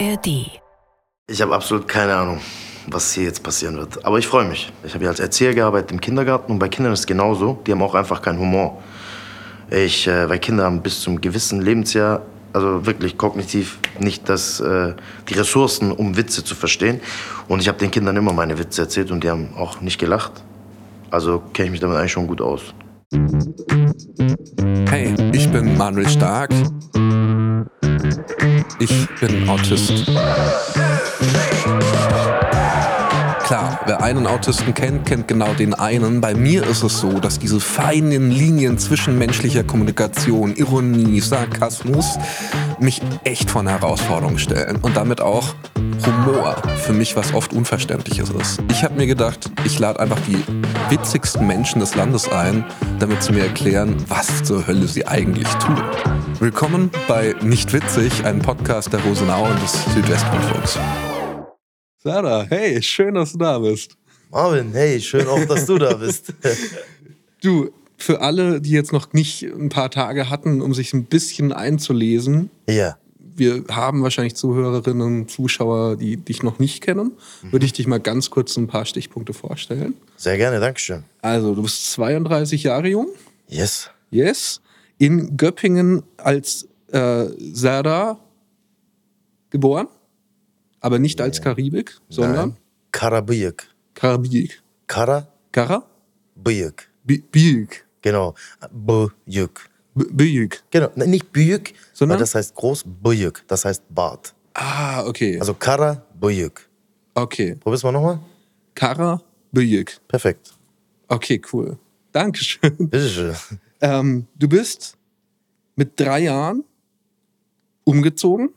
ARD. Ich habe absolut keine Ahnung, was hier jetzt passieren wird. Aber ich freue mich. Ich habe ja als Erzieher gearbeitet im Kindergarten und bei Kindern ist es genauso. Die haben auch einfach keinen Humor. Ich, äh, weil Kinder haben bis zum gewissen Lebensjahr, also wirklich kognitiv, nicht das, äh, die Ressourcen, um Witze zu verstehen. Und ich habe den Kindern immer meine Witze erzählt und die haben auch nicht gelacht. Also kenne ich mich damit eigentlich schon gut aus. Hey, ich bin Manuel Stark. Ich bin Autist. Klar, wer einen Autisten kennt, kennt genau den einen. Bei mir ist es so, dass diese feinen Linien zwischen menschlicher Kommunikation, Ironie, Sarkasmus mich echt vor eine Herausforderung stellen und damit auch Humor für mich was oft Unverständliches ist. Ich habe mir gedacht, ich lade einfach die witzigsten Menschen des Landes ein, damit sie mir erklären, was zur Hölle sie eigentlich tun. Willkommen bei Nicht Witzig, einem Podcast der Rosenau und des Südwestrundfunks. Sarah, hey, schön, dass du da bist. Marvin, hey, schön auch, dass du da bist. Du, für alle, die jetzt noch nicht ein paar Tage hatten, um sich ein bisschen einzulesen, ja. wir haben wahrscheinlich Zuhörerinnen und Zuschauer, die dich noch nicht kennen. Würde ich dich mal ganz kurz ein paar Stichpunkte vorstellen. Sehr gerne, Dankeschön. Also, du bist 32 Jahre jung. Yes. Yes. In Göppingen als äh, Sarah geboren, aber nicht als Karibik, sondern Nein. Karabıyık. Karibik. Kara, Kara? Bıyık. Büyük. Genau. Bıyık. B- Büyük. Genau. Ne, Nicht Büyük, Sondern? das heißt groß. Bıyık, das heißt Bart. Ah, okay. Also Kara, Bıyık. okay. Probier's mal nochmal. Kara, Büyük. Perfekt. Okay, cool. Dankeschön. Bitteschön. Ähm, du bist mit drei Jahren umgezogen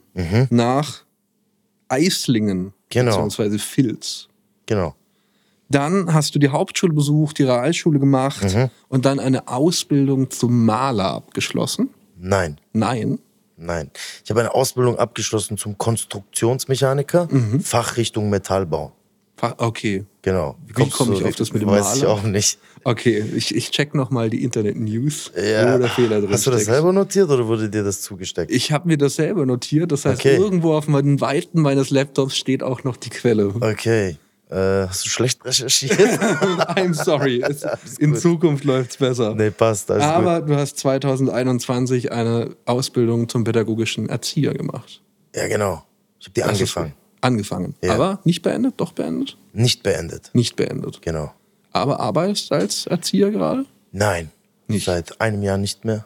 nach Eislingen, Genau. beziehungsweise Filz. Genau. Dann hast du die Hauptschule besucht, die Realschule gemacht und dann eine Ausbildung zum Maler abgeschlossen. Nein. Nein. Nein. Ich habe eine Ausbildung abgeschlossen zum Konstruktionsmechaniker, Fachrichtung Metallbau. Okay. Genau. Wie kommst komme ich auf das mit dem Weiß ich Maler? auch nicht. Okay, ich, ich check nochmal die Internet-News, Ja. wo der Fehler drin Hast du das steckt. selber notiert oder wurde dir das zugesteckt? Ich habe mir das selber notiert, das heißt, Okay. irgendwo auf den Weiten meines Laptops steht auch noch die Quelle. Okay. Äh, hast du schlecht recherchiert? I'm sorry, es, in Zukunft läuft's besser. nee, passt. Aber du hast 2021 eine Ausbildung zum pädagogischen Erzieher gemacht. gut. Ja, genau. Ich habe die Das ist angefangen. gut. Angefangen. Ja. Aber nicht beendet? Doch beendet? Nicht beendet. Nicht beendet. Genau. Aber arbeitest als Erzieher gerade? Nein. Nicht. Seit einem Jahr nicht mehr.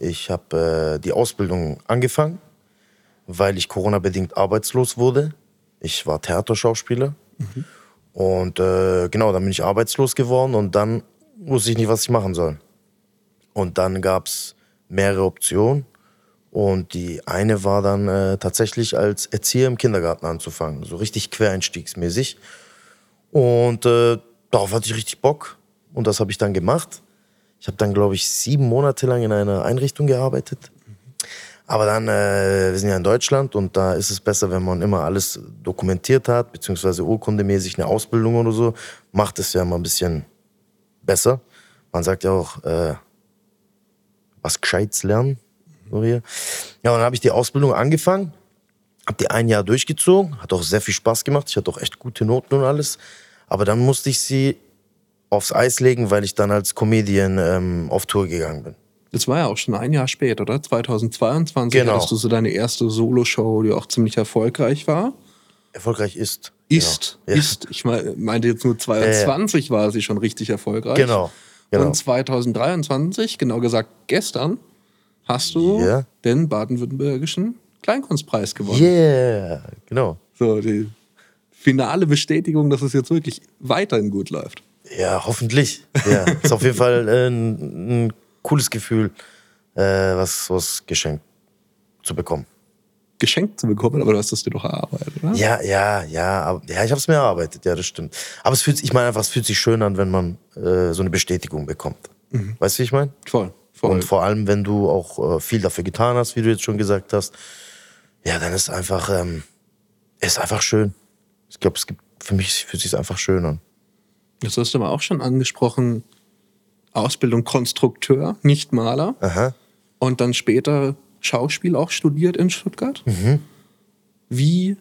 Ich habe äh, die Ausbildung angefangen, weil ich Corona-bedingt arbeitslos wurde. Ich war Theaterschauspieler. Und äh, genau, dann bin ich arbeitslos geworden und dann wusste ich nicht, was ich machen soll. Und dann gab es mehrere Optionen. Und die eine war dann äh, tatsächlich als Erzieher im Kindergarten anzufangen. So richtig quereinstiegsmäßig. Und äh, darauf hatte ich richtig Bock. Und das habe ich dann gemacht. Ich habe dann, glaube ich, sieben Monate lang in einer Einrichtung gearbeitet. Aber dann, äh, wir sind ja in Deutschland und da ist es besser, wenn man immer alles dokumentiert hat, beziehungsweise urkundemäßig eine Ausbildung oder so, macht es ja immer ein bisschen besser. Man sagt ja auch, äh, was Gescheites lernen. So hier. Ja, und dann habe ich die Ausbildung angefangen, habe die ein Jahr durchgezogen, hat auch sehr viel Spaß gemacht. Ich hatte auch echt gute Noten und alles. Aber dann musste ich sie aufs Eis legen, weil ich dann als Comedian ähm, auf Tour gegangen bin. Das war ja auch schon ein Jahr später, oder? 2022 Genau. hattest du so deine erste Soloshow, die auch ziemlich erfolgreich war. Erfolgreich ist. Ist, Genau. Ja. ist. Ich mein- meinte jetzt nur 22 war sie schon richtig erfolgreich. Genau. genau. Und 2023, genau gesagt gestern, hast du Ja. den baden-württembergischen Kleinkunstpreis gewonnen. Yeah, genau. So, die finale Bestätigung, dass es jetzt wirklich weiterhin gut läuft. Ja, hoffentlich. Ja, ist auf jeden Fall äh, ein, ein cooles Gefühl, äh, was, was geschenkt zu bekommen. Geschenkt zu bekommen, aber du hast es dir doch erarbeitet, oder? Ja, ja, ja, aber, ja, ich habe es mir erarbeitet, ja, das stimmt. Aber es fühlt, sich- ich meine einfach, es fühlt sich schön an, wenn man äh, so eine Bestätigung bekommt. Weißt du, wie ich meine? Voll, voll. Und vor allem, wenn du auch äh, viel dafür getan hast, wie du jetzt schon gesagt hast, ja, dann ist einfach, ähm, ist einfach schön. Ich glaube, es gibt für mich fühlt sich einfach schön an. Das hast du aber auch schon angesprochen. Ausbildung Konstrukteur, nicht Maler. Aha. Und dann später Schauspiel auch studiert in Stuttgart. Wie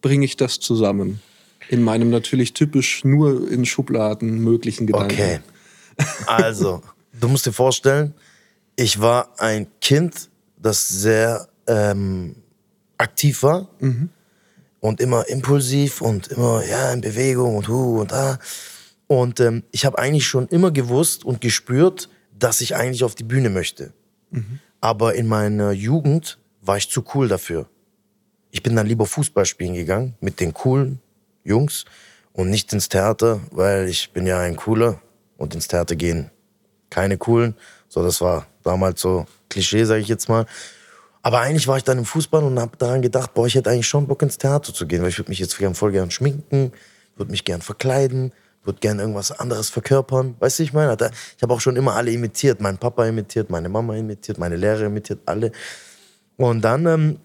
bringe ich das zusammen? In meinem natürlich typisch nur in Schubladen möglichen Gedanken. Okay. Also, du musst dir vorstellen, ich war ein Kind, das sehr ähm, aktiv war mhm. und immer impulsiv und immer ja in Bewegung und hu und da. Und ähm, ich habe eigentlich schon immer gewusst und gespürt, dass ich eigentlich auf die Bühne möchte. Mhm. Aber in meiner Jugend war ich zu cool dafür. Ich bin dann lieber Fußball spielen gegangen mit den coolen Jungs und nicht ins Theater, weil ich bin ja ein cooler und ins Theater gehen keine coolen. So, das war damals so Klischee, sage ich jetzt mal. Aber eigentlich war ich dann im Fußball und habe daran gedacht, boah, ich hätte eigentlich schon Bock ins Theater zu gehen, weil ich würde mich jetzt gern voll gern schminken, würde mich gern verkleiden, würde gern irgendwas anderes verkörpern. Weißt du, ich meine, ich habe auch schon immer alle imitiert, meinen Papa imitiert, meine Mama imitiert, meine Lehrer imitiert, alle. Und dann, ähm,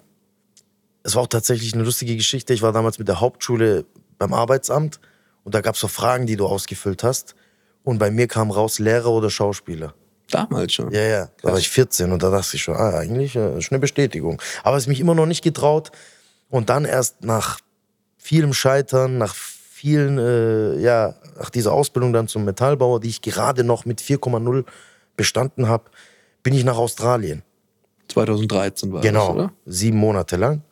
es war auch tatsächlich eine lustige Geschichte. Ich war damals mit der Hauptschule beim Arbeitsamt und da gab es so Fragen, die du ausgefüllt hast. Und bei mir kam raus Lehrer oder Schauspieler. Damals schon. Ja, ja. Da war ich 14 und da dachte ich schon, ah, eigentlich äh, ist eine Bestätigung. Aber es mich immer noch nicht getraut. Und dann erst nach vielem Scheitern, nach vielen, äh, ja, nach dieser Ausbildung dann zum Metallbauer, die ich gerade noch mit 4,0 bestanden habe, bin ich nach Australien. 2013 war genau, das, oder? sieben Monate lang.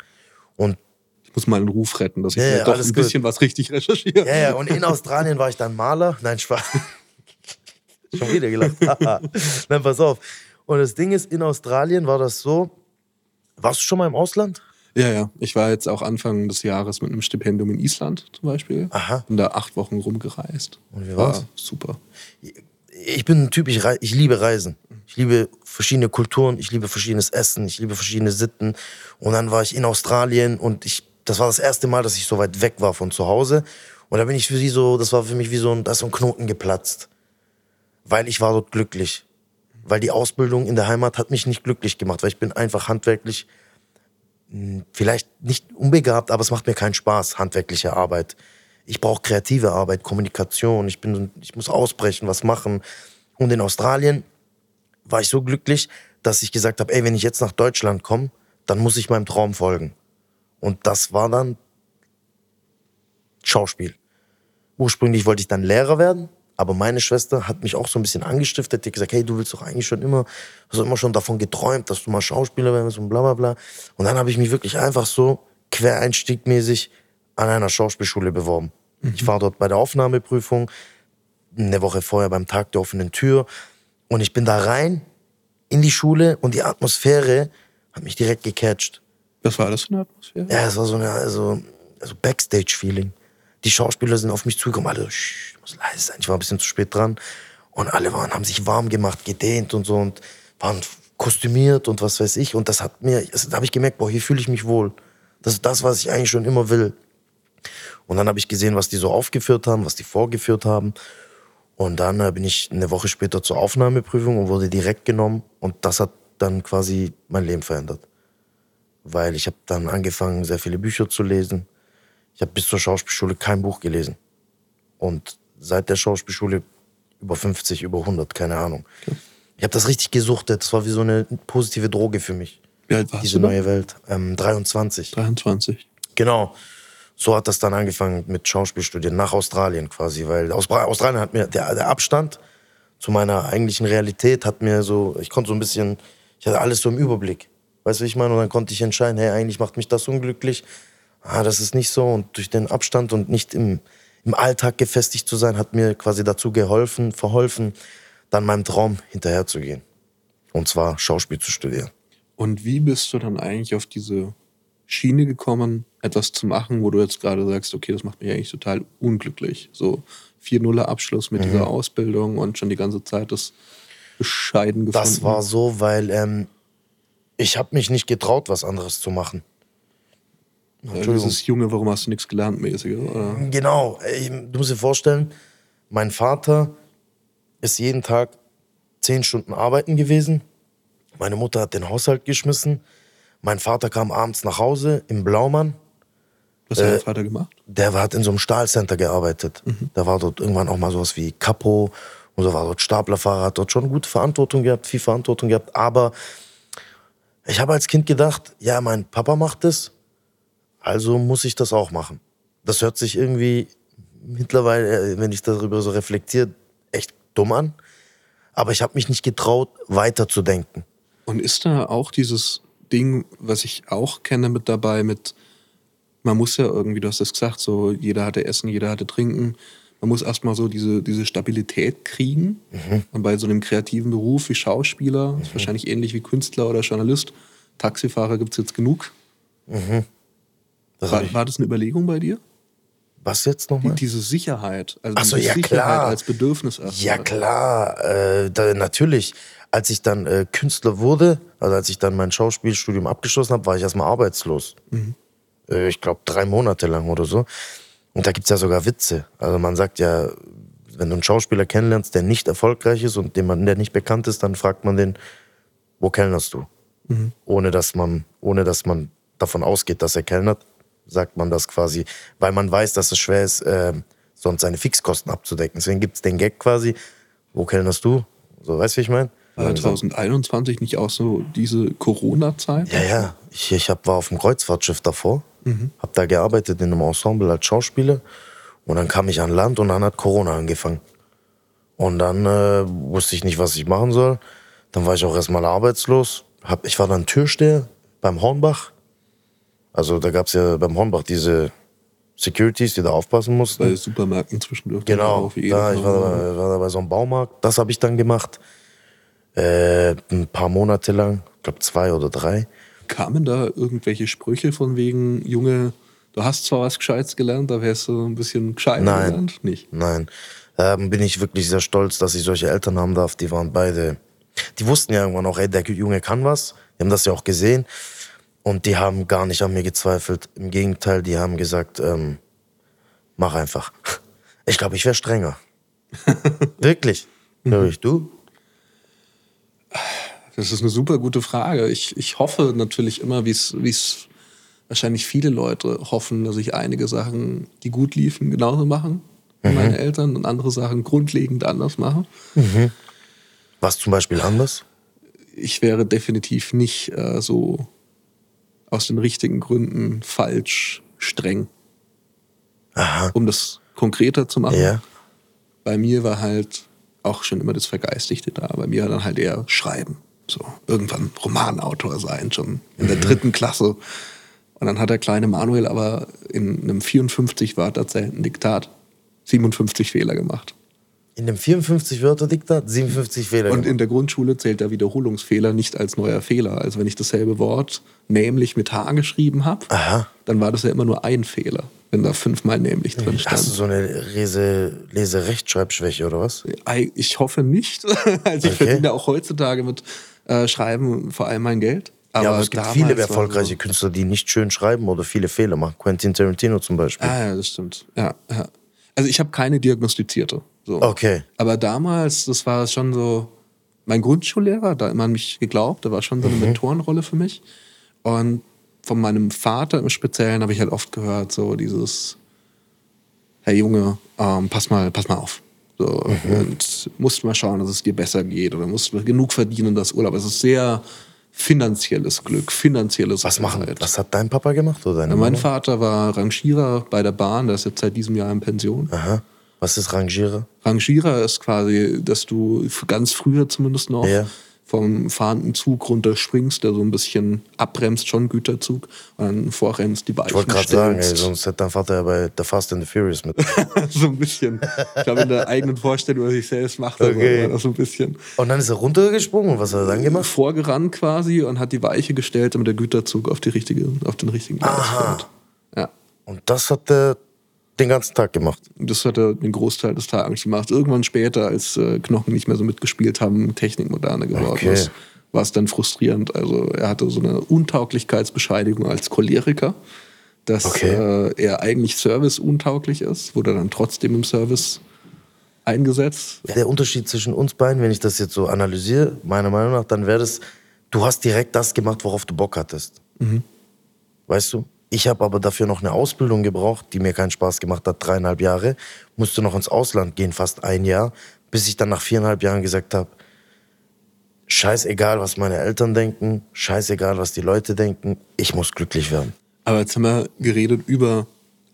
Und ich muss mal einen Ruf retten, dass ich ja, ja, doch ein bisschen was richtig recherchiere. Ja, ja, und in Australien war ich dann Maler. Nein, Spaß. Schon wieder gelacht. Nein, pass auf. Und das Ding ist, in Australien war das so. Warst du schon mal im Ausland? Ja, ja. Ich war jetzt auch Anfang des Jahres mit einem Stipendium in Island zum Beispiel. Aha. Bin da acht Wochen rumgereist. Und wie war's? War super. Ich bin ein Typ, ich, ich liebe Reisen. Ich liebe verschiedene Kulturen, ich liebe verschiedenes Essen, ich liebe verschiedene Sitten. Und dann war ich in Australien und ich, das war das erste Mal, dass ich so weit weg war von zu Hause. Und da bin ich für sie so, das war für mich wie so ein, da ist so ein Knoten geplatzt weil ich war dort glücklich. Weil die Ausbildung in der Heimat hat mich nicht glücklich gemacht, weil ich bin einfach handwerklich vielleicht nicht unbegabt, aber es macht mir keinen Spaß, handwerkliche Arbeit. Ich brauche kreative Arbeit, Kommunikation, ich, bin, ich muss ausbrechen, was machen. Und in Australien war ich so glücklich, dass ich gesagt habe, ey, wenn ich jetzt nach Deutschland komme, dann muss ich meinem Traum folgen. Und das war dann Schauspiel. Ursprünglich wollte ich dann Lehrer werden, aber meine Schwester hat mich auch so ein bisschen angestiftet. Die hat gesagt, hey, du willst doch eigentlich schon immer, hast immer schon davon geträumt, dass du mal Schauspieler wirst und bla bla bla. Und dann habe ich mich wirklich einfach so quereinstiegmäßig an einer Schauspielschule beworben. Mhm. Ich war dort bei der Aufnahmeprüfung, eine Woche vorher beim Tag der offenen Tür. Und ich bin da rein in die Schule und die Atmosphäre hat mich direkt gecatcht. Was war das für eine Atmosphäre? Ja, es war so eine also, also Backstage-Feeling. Die Schauspieler sind auf mich zugekommen, alle, muss leise sein. Ich war ein bisschen zu spät dran. Und alle waren, haben sich warm gemacht, gedehnt und so und waren kostümiert und was weiß ich. Und das hat mir, das, da habe ich gemerkt, boah, hier fühle ich mich wohl. Das ist das, was ich eigentlich schon immer will. Und dann habe ich gesehen, was die so aufgeführt haben, was die vorgeführt haben. Und dann äh, bin ich eine Woche später zur Aufnahmeprüfung und wurde direkt genommen. Und das hat dann quasi mein Leben verändert. Weil ich habe dann angefangen, sehr viele Bücher zu lesen. Ich habe bis zur Schauspielschule kein Buch gelesen. Und seit der Schauspielschule über 50, über 100, keine Ahnung. Okay. Ich habe das richtig gesuchtet. Das war wie so eine positive Droge für mich. Wie alt warst Diese du neue Welt. Ähm, 23. 23. Genau. So hat das dann angefangen mit Schauspielstudien nach Australien quasi, weil Australien hat mir der, der Abstand zu meiner eigentlichen Realität hat mir so, ich konnte so ein bisschen, ich hatte alles so im Überblick. Weißt du, wie ich meine? Und dann konnte ich entscheiden, hey, eigentlich macht mich das unglücklich. Ah, das ist nicht so. Und durch den Abstand und nicht im, im Alltag gefestigt zu sein, hat mir quasi dazu geholfen, verholfen, dann meinem Traum hinterherzugehen. Und zwar Schauspiel zu studieren. Und wie bist du dann eigentlich auf diese Schiene gekommen, etwas zu machen, wo du jetzt gerade sagst, okay, das macht mich eigentlich total unglücklich. So 4-0 Abschluss mit mhm. dieser Ausbildung und schon die ganze Zeit das bescheiden gefunden. Das war so, weil ähm, ich habe mich nicht getraut, was anderes zu machen. Dieses Junge, warum hast du nichts gelernt, mäßig, oder? Genau. Du musst dir vorstellen, mein Vater ist jeden Tag zehn Stunden arbeiten gewesen. Meine Mutter hat den Haushalt geschmissen. Mein Vater kam abends nach Hause im Blaumann. Was hat äh, dein Vater gemacht? Der hat in so einem Stahlcenter gearbeitet. Mhm. Da war dort irgendwann auch mal sowas wie Capo und so war dort Staplerfahrer, hat dort schon gute Verantwortung gehabt, viel Verantwortung gehabt. Aber ich habe als Kind gedacht, ja, mein Papa macht es, Also muss ich das auch machen. Das hört sich irgendwie mittlerweile, äh, wenn ich darüber so reflektiere, echt dumm an. Aber ich habe mich nicht getraut, weiterzudenken. Und ist da auch dieses Ding, was ich auch kenne mit dabei, mit, man muss ja irgendwie, du hast es gesagt, so jeder hatte Essen, jeder hatte Trinken. Man muss erstmal so diese, diese Stabilität kriegen. Mhm. Und bei so einem kreativen Beruf wie Schauspieler, mhm. ist wahrscheinlich ähnlich wie Künstler oder Journalist, Taxifahrer gibt es jetzt genug. Mhm. Das war, war das eine Überlegung bei dir? Was jetzt nochmal? Die, diese Sicherheit. Also Ach so, ja Sicherheit klar. als Bedürfnis. Erstmal. Ja klar, äh, da, natürlich. Als ich dann äh, Künstler wurde, also als ich dann mein Schauspielstudium abgeschlossen habe, war ich erstmal arbeitslos. Mhm. Äh, ich glaube drei Monate lang oder so. Und da gibt es ja sogar Witze. Also man sagt ja, wenn du einen Schauspieler kennenlernst, der nicht erfolgreich ist und dem man, der nicht bekannt ist, dann fragt man den, wo kellnerst du? Mhm. Ohne dass man, ohne dass man davon ausgeht, dass er kellnert sagt man das quasi, weil man weiß, dass es schwer ist, äh, sonst seine Fixkosten abzudecken. Deswegen gibt es den Gag quasi, wo kellnerst du? So, weißt du, wie ich meine? War 2021 nicht auch so diese Corona-Zeit? Ja, ja. Ich, ich hab, war auf dem Kreuzfahrtschiff davor, mhm. habe da gearbeitet in einem Ensemble als Schauspieler und dann kam ich an Land und dann hat Corona angefangen. Und dann äh, wusste ich nicht, was ich machen soll. Dann war ich auch erstmal arbeitslos. Hab, ich war dann Türsteher beim Hornbach also da gab es ja beim Hornbach diese Securities, die da aufpassen mussten. Bei Supermärkten zwischendurch. Genau, da, ich war da, war da bei so einem Baumarkt. Das habe ich dann gemacht. Äh, ein paar Monate lang, ich glaube zwei oder drei. Kamen da irgendwelche Sprüche von wegen, Junge, du hast zwar was Gescheites gelernt, da wärst du ein bisschen gescheiter Nein, gelernt? Nicht? Nein. Ähm, bin ich wirklich sehr stolz, dass ich solche Eltern haben darf. Die waren beide, die wussten ja irgendwann auch, ey, der Junge kann was. Die haben das ja auch gesehen. Und die haben gar nicht an mir gezweifelt. Im Gegenteil, die haben gesagt, ähm, mach einfach. Ich glaube, ich wäre strenger. Wirklich. Glaube ich, du? Das ist eine super gute Frage. Ich, ich hoffe natürlich immer, wie es wahrscheinlich viele Leute hoffen, dass ich einige Sachen, die gut liefen, genauso machen wie mhm. meine Eltern und andere Sachen grundlegend anders mache. Mhm. Was zum Beispiel anders? Ich wäre definitiv nicht äh, so aus den richtigen Gründen falsch streng. Aha. Um das konkreter zu machen. Ja. Bei mir war halt auch schon immer das Vergeistigte da. Bei mir dann halt eher Schreiben. So, irgendwann Romanautor sein, schon in der mhm. dritten Klasse. Und dann hat der kleine Manuel aber in einem 54 Wörter erzählten Diktat 57 Fehler gemacht. In dem 54-Wörter-Diktat 57 Fehler. Und in der Grundschule zählt der Wiederholungsfehler nicht als neuer Fehler. Also wenn ich dasselbe Wort nämlich mit H geschrieben habe, dann war das ja immer nur ein Fehler, wenn da fünfmal nämlich drin stand. Hast du so eine Lese Lese-Rechtschreibschwäche oder was? Ich hoffe nicht. Also ich okay. verdiene auch heutzutage mit äh, Schreiben vor allem mein Geld. Aber ja, aber es gibt viele erfolgreiche so Künstler, die nicht schön schreiben oder viele Fehler machen. Quentin Tarantino zum Beispiel. Ah ja, das stimmt. Ja, ja. Also ich habe keine diagnostizierte. So. Okay. Aber damals, das war schon so, mein Grundschullehrer, da immer an mich geglaubt, da war schon so eine mhm. Mentorenrolle für mich. Und von meinem Vater im Speziellen habe ich halt oft gehört, so dieses, Herr Junge, ähm, pass mal, pass mal auf. So, mhm. Und musst mal schauen, dass es dir besser geht oder musst genug verdienen, das Urlaub. Es ist sehr finanzielles Glück, finanzielles was machen, Was hat dein Papa gemacht oder deine ja, Mein? Vater war Rangierer bei der Bahn, der ist jetzt seit diesem Jahr in Pension. Aha. Was ist Rangierer? Rangierer ist quasi, dass du ganz früher zumindest noch ja. vom fahrenden Zug runterspringst, der so ein bisschen abbremst, schon Güterzug, und dann vorrennst, die Weichen Ich wollte gerade sagen, ey, sonst hätte dein Vater ja bei The Fast and the Furious mit. so ein bisschen. Ich glaube, in der eigenen Vorstellung, was ich selbst macht, okay. so ein bisschen. Und dann ist er runtergesprungen und was hat er dann gemacht? Vorgerannt quasi und hat die Weiche gestellt, damit der Güterzug auf, die richtige, auf den richtigen Gleis fährt. Ja. Und das hat der den ganzen Tag gemacht. Das hat er den Großteil des Tages gemacht. Irgendwann später, als äh, Knochen nicht mehr so mitgespielt haben, Technik moderner geworden okay. ist, war es dann frustrierend. Also er hatte so eine Untauglichkeitsbescheidigung als Choleriker, dass okay. äh, er eigentlich serviceuntauglich ist, wurde dann trotzdem im Service eingesetzt. Der Unterschied zwischen uns beiden, wenn ich das jetzt so analysiere, meiner Meinung nach, dann wäre das, du hast direkt das gemacht, worauf du Bock hattest. Mhm. Weißt du? Ich habe aber dafür noch eine Ausbildung gebraucht, die mir keinen Spaß gemacht hat, dreieinhalb Jahre. Musste noch ins Ausland gehen, fast ein Jahr, bis ich dann nach viereinhalb Jahren gesagt habe, scheißegal, was meine Eltern denken, scheißegal, was die Leute denken, ich muss glücklich werden. Aber jetzt haben wir geredet über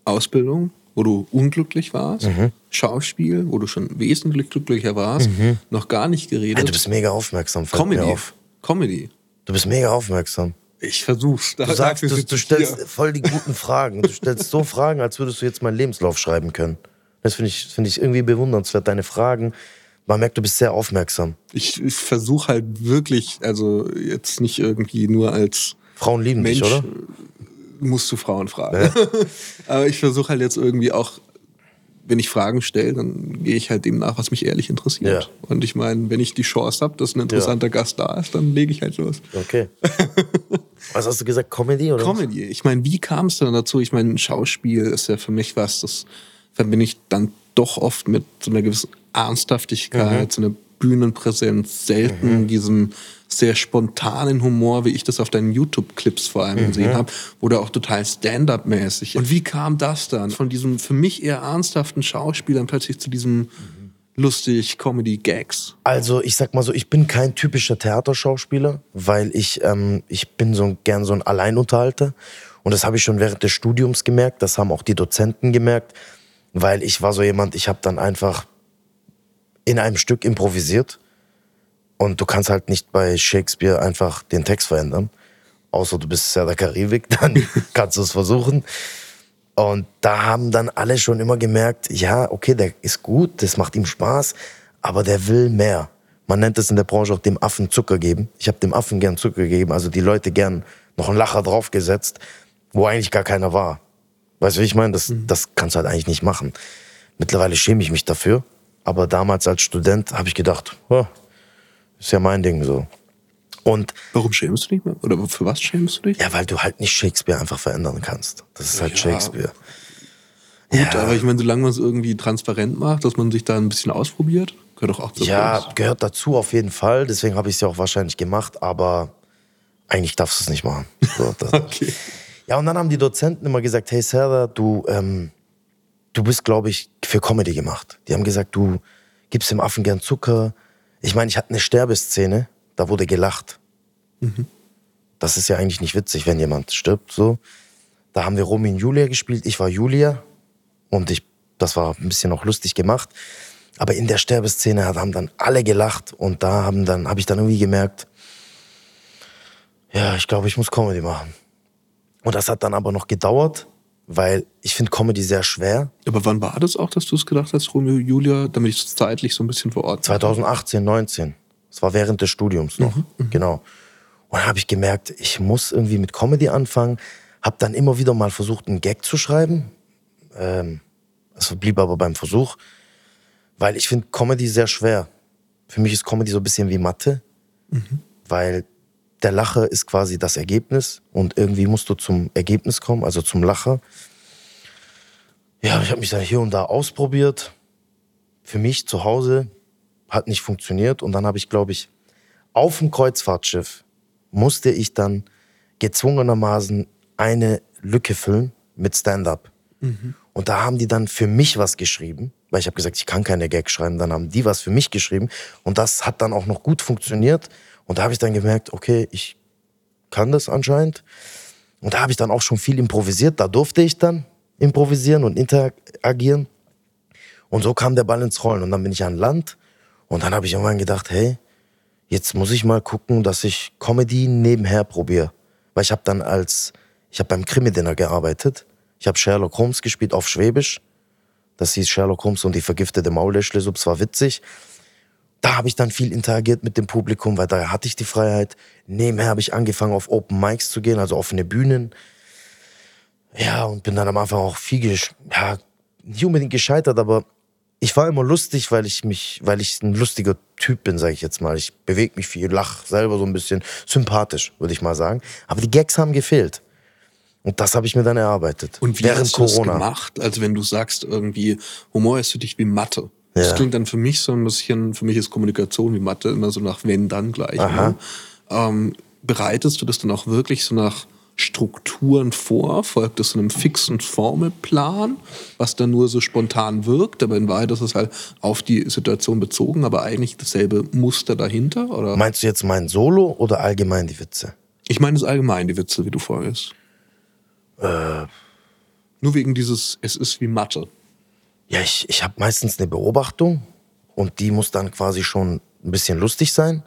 Ausbildung, wo du unglücklich warst, Mhm. Schauspiel, wo du schon wesentlich glücklicher warst, noch gar nicht geredet. Ja, du bist mega aufmerksam, Comedy. auf. Comedy. Du bist mega aufmerksam. Ich versuch's. Du sagst, du, du stellst voll die guten Fragen. Du stellst so Fragen, als würdest du jetzt meinen Lebenslauf schreiben können. Das finde ich, finde ich irgendwie bewundernswert, deine Fragen. Man merkt, du bist sehr aufmerksam. Ich, ich versuche halt wirklich, also jetzt nicht irgendwie nur als Frauen lieben Mensch dich, oder? musst du Frauen fragen. Aber ich versuche halt jetzt irgendwie auch, wenn ich Fragen stelle, dann gehe ich halt dem nach, was mich ehrlich interessiert. Ja. Und ich meine, wenn ich die Chance habe, dass ein interessanter Gast da ist, dann lege ich halt los. Okay. Was hast du gesagt? Comedy oder? was? Comedy. Ich meine, wie kam es dann dazu? Ich meine, Schauspiel ist ja für mich was, das verbinde ich dann doch oft mit so einer gewissen Ernsthaftigkeit, so einer Bühnenpräsenz, selten diesem sehr spontanen Humor, wie ich das auf deinen YouTube-Clips vor allem gesehen habe, oder auch total Stand-up-mäßig. Und wie kam das dann? Von diesem für mich eher ernsthaften Schauspielern plötzlich zu diesem lustig Comedy-Gags. Also ich sag mal so, ich bin kein typischer Theaterschauspieler, weil ich, ähm, ich bin so gern so ein Alleinunterhalter. Und das habe ich schon während des Studiums gemerkt, das haben auch die Dozenten gemerkt, weil ich war so jemand, ich habe dann einfach in einem Stück improvisiert. Und du kannst halt nicht bei Shakespeare einfach den Text verändern. Außer du bist Serda Karibik, dann kannst du es versuchen. Und da haben dann alle schon immer gemerkt, ja, okay, der ist gut, das macht ihm Spaß, aber der will mehr. Man nennt es in der Branche auch dem Affen Zucker geben. Ich habe dem Affen gern Zucker gegeben, also die Leute gern noch einen Lacher draufgesetzt, wo eigentlich gar keiner war. Weißt du, wie ich meine? Das, das kannst du halt eigentlich nicht machen. Mittlerweile schäme ich mich dafür, aber damals als Student habe ich gedacht, oh, ist ja mein Ding so. Und Warum schämst du dich? mehr? Oder für was schämst du dich? ja, weil du halt nicht Shakespeare einfach verändern kannst. Das ist halt Ja. Shakespeare. Gut, aber ich meine, solange man es irgendwie transparent macht, dass man sich da ein bisschen ausprobiert, gehört doch auch dazu. Ja, gehört dazu auf jeden Fall. Deswegen habe ich es ja auch wahrscheinlich gemacht, aber eigentlich darfst du es nicht machen. So, Okay. Ja, und dann haben die Dozenten immer gesagt, hey Serdar, du, ähm, du bist, glaube ich, für Comedy gemacht. Die haben gesagt, du gibst dem Affen gern Zucker. Ich meine, ich hatte eine Sterbeszene, da wurde gelacht. Das ist ja eigentlich nicht witzig, wenn jemand stirbt, so. Da haben wir Romy und Julia gespielt, ich war Julia und ich, das war ein bisschen auch lustig gemacht. Aber in der Sterbeszene haben dann alle gelacht und da haben dann, habe ich dann irgendwie gemerkt, ja, ich glaube, ich muss Comedy machen. Und das hat dann aber noch gedauert, weil ich finde Comedy sehr schwer. Aber wann war das auch, dass du es gedacht hast, Romeo und Julia, damit ich es zeitlich so ein bisschen vor Ort 2018, 19. Das war während des Studiums noch. Genau. Und dann habe ich gemerkt, ich muss irgendwie mit Comedy anfangen. Habe dann immer wieder mal versucht, einen Gag zu schreiben. Ähm, es blieb aber beim Versuch, weil ich finde Comedy sehr schwer. Für mich ist Comedy so ein bisschen wie Mathe, weil der Lacher ist quasi das Ergebnis und irgendwie musst du zum Ergebnis kommen, also zum Lacher. Ja, ich habe mich dann hier und da ausprobiert. Für mich zu Hause hat nicht funktioniert und dann habe ich, glaube ich, auf dem Kreuzfahrtschiff musste ich dann gezwungenermaßen eine Lücke füllen mit Stand-up. Und da haben die dann für mich was geschrieben, weil ich habe gesagt, ich kann keine Gags schreiben. Dann haben die was für mich geschrieben und das hat dann auch noch gut funktioniert. Und da habe ich dann gemerkt, okay, ich kann das anscheinend. Und da habe ich dann auch schon viel improvisiert. Da durfte ich dann improvisieren und interagieren. Und so kam der Ball ins Rollen. Und dann bin ich an Land. Und dann habe ich irgendwann gedacht, hey, jetzt muss ich mal gucken, dass ich Comedy nebenher probiere. Weil ich habe dann als, ich habe beim Krimi-Dinner gearbeitet. Ich habe Sherlock Holmes gespielt auf Schwäbisch. Das hieß Sherlock Holmes und die vergiftete Maulwurfschlesuppe. Es war witzig. Da habe ich dann viel interagiert mit dem Publikum, weil da hatte ich die Freiheit. Nebenher habe ich angefangen, auf Open Mics zu gehen, also offene Bühnen. Ja, und bin dann am Anfang auch viel, ja, nicht unbedingt gescheitert, aber ich war immer lustig, weil ich mich, weil ich ein lustiger Typ bin, sage ich jetzt mal. Ich bewege mich viel, lach selber so ein bisschen, sympathisch, würde ich mal sagen. Aber die Gags haben gefehlt. Und das habe ich mir dann erarbeitet. Und wie während hast du das Corona. gemacht? Also wenn du sagst irgendwie, Humor ist für dich wie Mathe. Das Ja. klingt dann für mich so ein bisschen, für mich ist Kommunikation wie Mathe immer so nach wenn, dann gleich. Ne? Ähm, bereitest du das dann auch wirklich so nach Strukturen vor? Folgt das einem fixen Formelplan, was dann nur so spontan wirkt, aber in Wahrheit ist es halt auf die Situation bezogen, aber eigentlich dasselbe Muster dahinter? Oder? Meinst du jetzt mein Solo oder allgemein die Witze? Ich meine das allgemein, die Witze, wie du vorgehst. Nur wegen dieses, es ist wie Mathe. Ja, ich, ich habe meistens eine Beobachtung und die muss dann quasi schon ein bisschen lustig sein.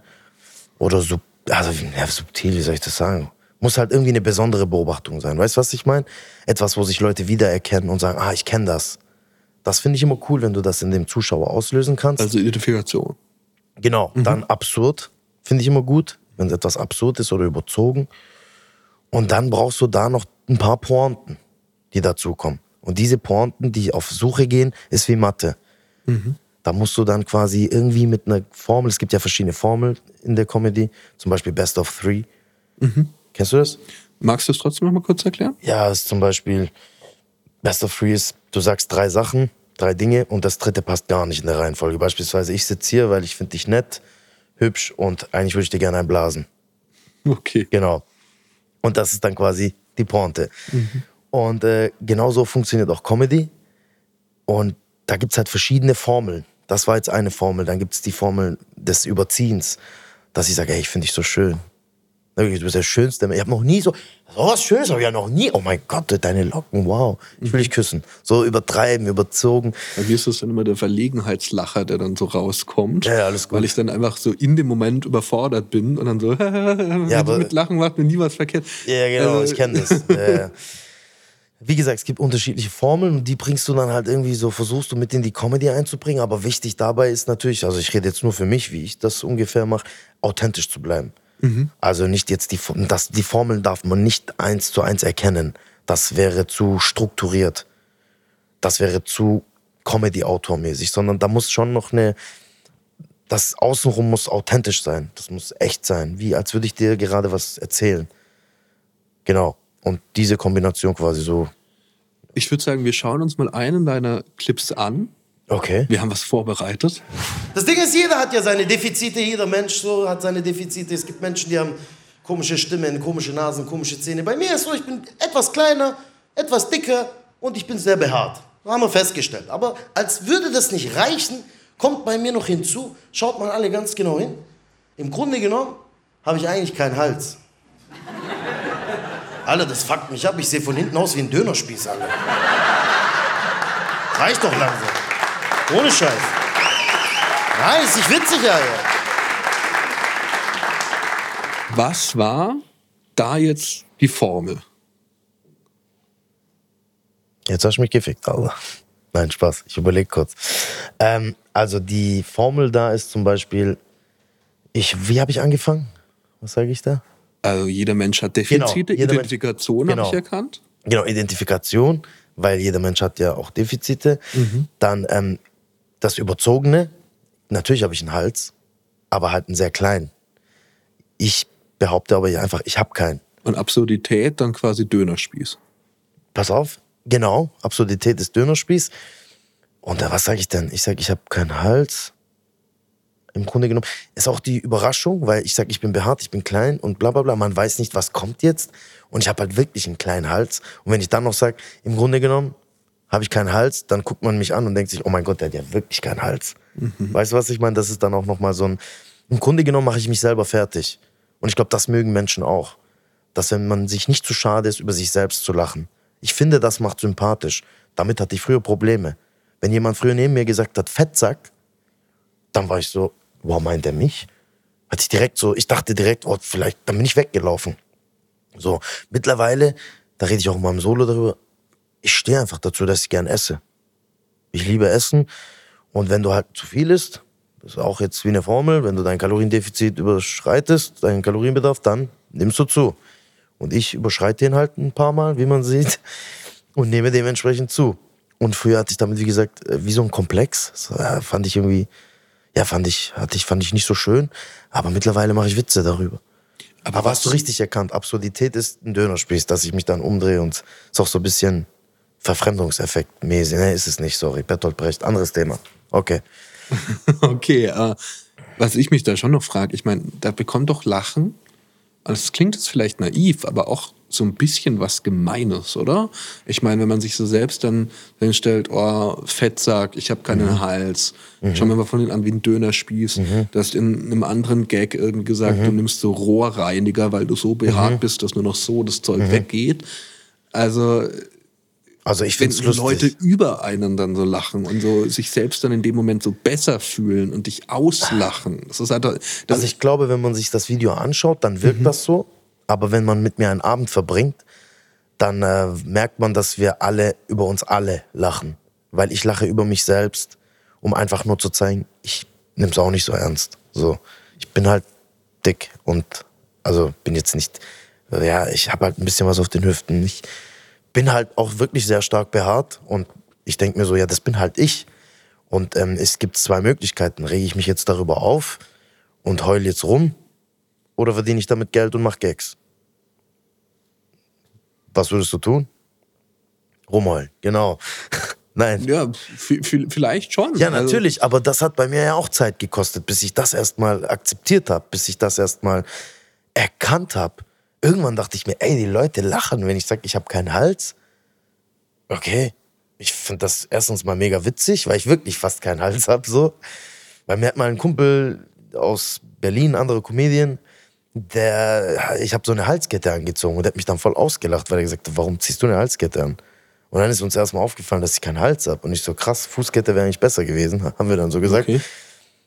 Oder so, also ja, subtil, wie soll ich das sagen? Muss halt irgendwie eine besondere Beobachtung sein. Weißt du, was ich meine? Etwas, wo sich Leute wiedererkennen und sagen, ah, ich kenne das. Das finde ich immer cool, wenn du das in dem Zuschauer auslösen kannst. Also Identifikation. Genau, dann absurd, finde ich immer gut, wenn es etwas absurd ist oder überzogen. Und dann brauchst du da noch ein paar Pointen, die dazukommen. Und diese Pointen, die auf Suche gehen, ist wie Mathe. Da musst du dann quasi irgendwie mit einer Formel, es gibt ja verschiedene Formeln in der Comedy, zum Beispiel Best of Three. Kennst du das? Magst du es trotzdem noch mal kurz erklären? Ja, es ist zum Beispiel Best of Three ist, du sagst drei Sachen, drei Dinge und das dritte passt gar nicht in der Reihenfolge. Beispielsweise, ich sitze hier, weil ich finde dich nett, hübsch und eigentlich würde ich dir gerne einblasen. Okay. Genau. Und das ist dann quasi die Pointe. Und äh, genauso funktioniert auch Comedy. Und da gibt es halt verschiedene Formeln. Das war jetzt eine Formel. Dann gibt es die Formel des Überziehens, dass ich sage, ey, ich finde dich so schön. Du bist der Schönste. Ich habe noch nie so, so was Schönes habe ich ja noch nie. Oh mein Gott, deine Locken, wow. Ich will dich küssen. So übertreiben, überzogen. Bei mir ist das dann immer der Verlegenheitslacher, der dann so rauskommt. Ja, ja, alles gut. Weil ich dann einfach so in dem Moment überfordert bin und dann so, Ja, aber- mit Lachen macht mir nie was verkehrt. Ja, genau, Also, ich kenne das. Ja, ja. Wie gesagt, es gibt unterschiedliche Formeln und die bringst du dann halt irgendwie so, versuchst du mit in die Comedy einzubringen. Aber wichtig dabei ist natürlich, also ich rede jetzt nur für mich, wie ich das ungefähr mache, authentisch zu bleiben. Also nicht jetzt die, das, die Formeln darf man nicht eins zu eins erkennen. Das wäre zu strukturiert. Das wäre zu Comedy-Autor-mäßig, sondern da muss schon noch eine, das Außenrum muss authentisch sein. Das muss echt sein. Wie als würde ich dir gerade was erzählen. Genau. Und diese Kombination quasi so. Ich würde sagen, wir schauen uns mal einen deiner Clips an. Okay. Wir haben was vorbereitet. Das Ding ist, jeder hat ja seine Defizite, jeder Mensch so hat seine Defizite. Es gibt Menschen, die haben komische Stimmen, komische Nasen, komische Zähne. Bei mir ist so, ich bin etwas kleiner, etwas dicker und ich bin sehr behaart. Haben wir festgestellt. Aber als würde das nicht reichen, kommt bei mir noch hinzu, schaut mal alle ganz genau hin. Im Grunde genommen habe ich eigentlich keinen Hals. Alter, das fuckt mich ab. Ich sehe von hinten aus wie ein Dönerspieß, Alter. Reicht doch langsam. Ohne Scheiß. Nein, ist nicht witzig, Alter. Was war da jetzt die Formel? Jetzt hast du mich gefickt, Alter. Nein, Spaß. Ich überlege kurz. Ähm, also die Formel da ist zum Beispiel, ich, wie habe ich angefangen? Was sage ich da? Also jeder Mensch hat Defizite, Genau, jeder Mensch- Identifikation habe genau. ich erkannt. Genau, Identifikation, weil jeder Mensch hat ja auch Defizite. Dann ähm, das Überzogene. Natürlich habe ich einen Hals, aber halt einen sehr kleinen. Ich behaupte aber einfach, ich habe keinen. Und Absurdität dann quasi Dönerspieß. Pass auf, genau, Absurdität ist Dönerspieß. Und was sage ich denn? Ich sage, ich habe keinen Hals. Im Grunde genommen ist auch die Überraschung, weil ich sage, ich bin behaart, ich bin klein und bla bla bla. Man weiß nicht, was kommt jetzt. Und ich habe halt wirklich einen kleinen Hals. Und wenn ich dann noch sage, im Grunde genommen habe ich keinen Hals, dann guckt man mich an und denkt sich, oh mein Gott, der hat ja wirklich keinen Hals. Weißt du, was ich meine? Das ist dann auch nochmal so ein. Im Grunde genommen mache ich mich selber fertig. Und ich glaube, das mögen Menschen auch. Dass wenn man sich nicht zu schade ist, über sich selbst zu lachen. Ich finde, das macht sympathisch. Damit hatte ich früher Probleme. Wenn jemand früher neben mir gesagt hat, Fettsack, dann war ich so, wow, meint er mich? Hatte ich direkt so, ich dachte direkt, oh, vielleicht, dann bin ich weggelaufen. So, mittlerweile, da rede ich auch in meinem Solo darüber, ich stehe einfach dazu, dass ich gern esse. Ich liebe Essen und wenn du halt zu viel isst, das ist auch jetzt wie eine Formel, wenn du dein Kaloriendefizit überschreitest, deinen Kalorienbedarf, dann nimmst du zu. Und ich überschreite den halt ein paar Mal, wie man sieht, und nehme dementsprechend zu. Und früher hatte ich damit, wie gesagt, äh, wie so ein Komplex. Das äh, fand ich irgendwie, ja, fand ich, hatte ich, fand ich nicht so schön. Aber mittlerweile mache ich Witze darüber. Aber, Aber hast du richtig erkannt, Absurdität ist ein Dönerspieß, dass ich mich dann umdrehe und ist auch so ein bisschen Verfremdungseffekt mäßig. Ne, ist es nicht, sorry. Bertolt Brecht, anderes Thema. Okay. Okay, äh, was ich mich da schon noch frage, ich meine, da bekommt doch Lachen, also es klingt jetzt vielleicht naiv, aber auch so ein bisschen was Gemeines, oder? Ich meine, wenn man sich so selbst dann hinstellt, oh, Fettsack, ich habe keinen Mhm. Hals, schau mir mal von denen an wie ein Dönerspieß. Du hast in einem anderen Gag irgendwie gesagt, Mhm. du nimmst so Rohrreiniger, weil du so behaart bist, dass nur noch so das Zeug Mhm. weggeht. Also Also ich wenn finde es Leute über einen dann so lachen und so sich selbst dann in dem Moment so besser fühlen und dich auslachen. Das ist halt, das Also ich glaube, wenn man sich das Video anschaut, dann wirkt das so. Aber wenn man mit mir einen Abend verbringt, dann äh, merkt man, dass wir alle über uns alle lachen. Weil ich lache über mich selbst, um einfach nur zu zeigen, ich nehme es auch nicht so ernst. So, ich bin halt dick und also bin jetzt nicht, ja, ich habe halt ein bisschen was auf den Hüften. Ich bin halt auch wirklich sehr stark behaart und ich denke mir so, ja, das bin halt ich. Und ähm, es gibt zwei Möglichkeiten. Rege ich mich jetzt darüber auf und heul jetzt rum oder verdiene ich damit Geld und mach Gags? Was würdest du tun? Rumheulen, genau. Nein. ja, vielleicht schon. Ja, Also, natürlich, aber das hat bei mir ja auch Zeit gekostet, bis ich das erstmal akzeptiert habe, bis ich das erstmal erkannt habe. Irgendwann dachte ich mir, ey, die Leute lachen, wenn ich sage, ich habe keinen Hals. Okay, ich finde das erstens mal mega witzig, weil ich wirklich fast keinen Hals habe. So. Weil mir hat mal ein Kumpel aus Berlin, andere Comedian, der, ich habe so eine Halskette angezogen und der hat mich dann voll ausgelacht, weil er gesagt hat, warum ziehst du eine Halskette an? Und dann ist uns erstmal aufgefallen, dass ich keinen Hals habe. Und ich so, krass, Fußkette wäre eigentlich besser gewesen, haben wir dann so gesagt. Okay.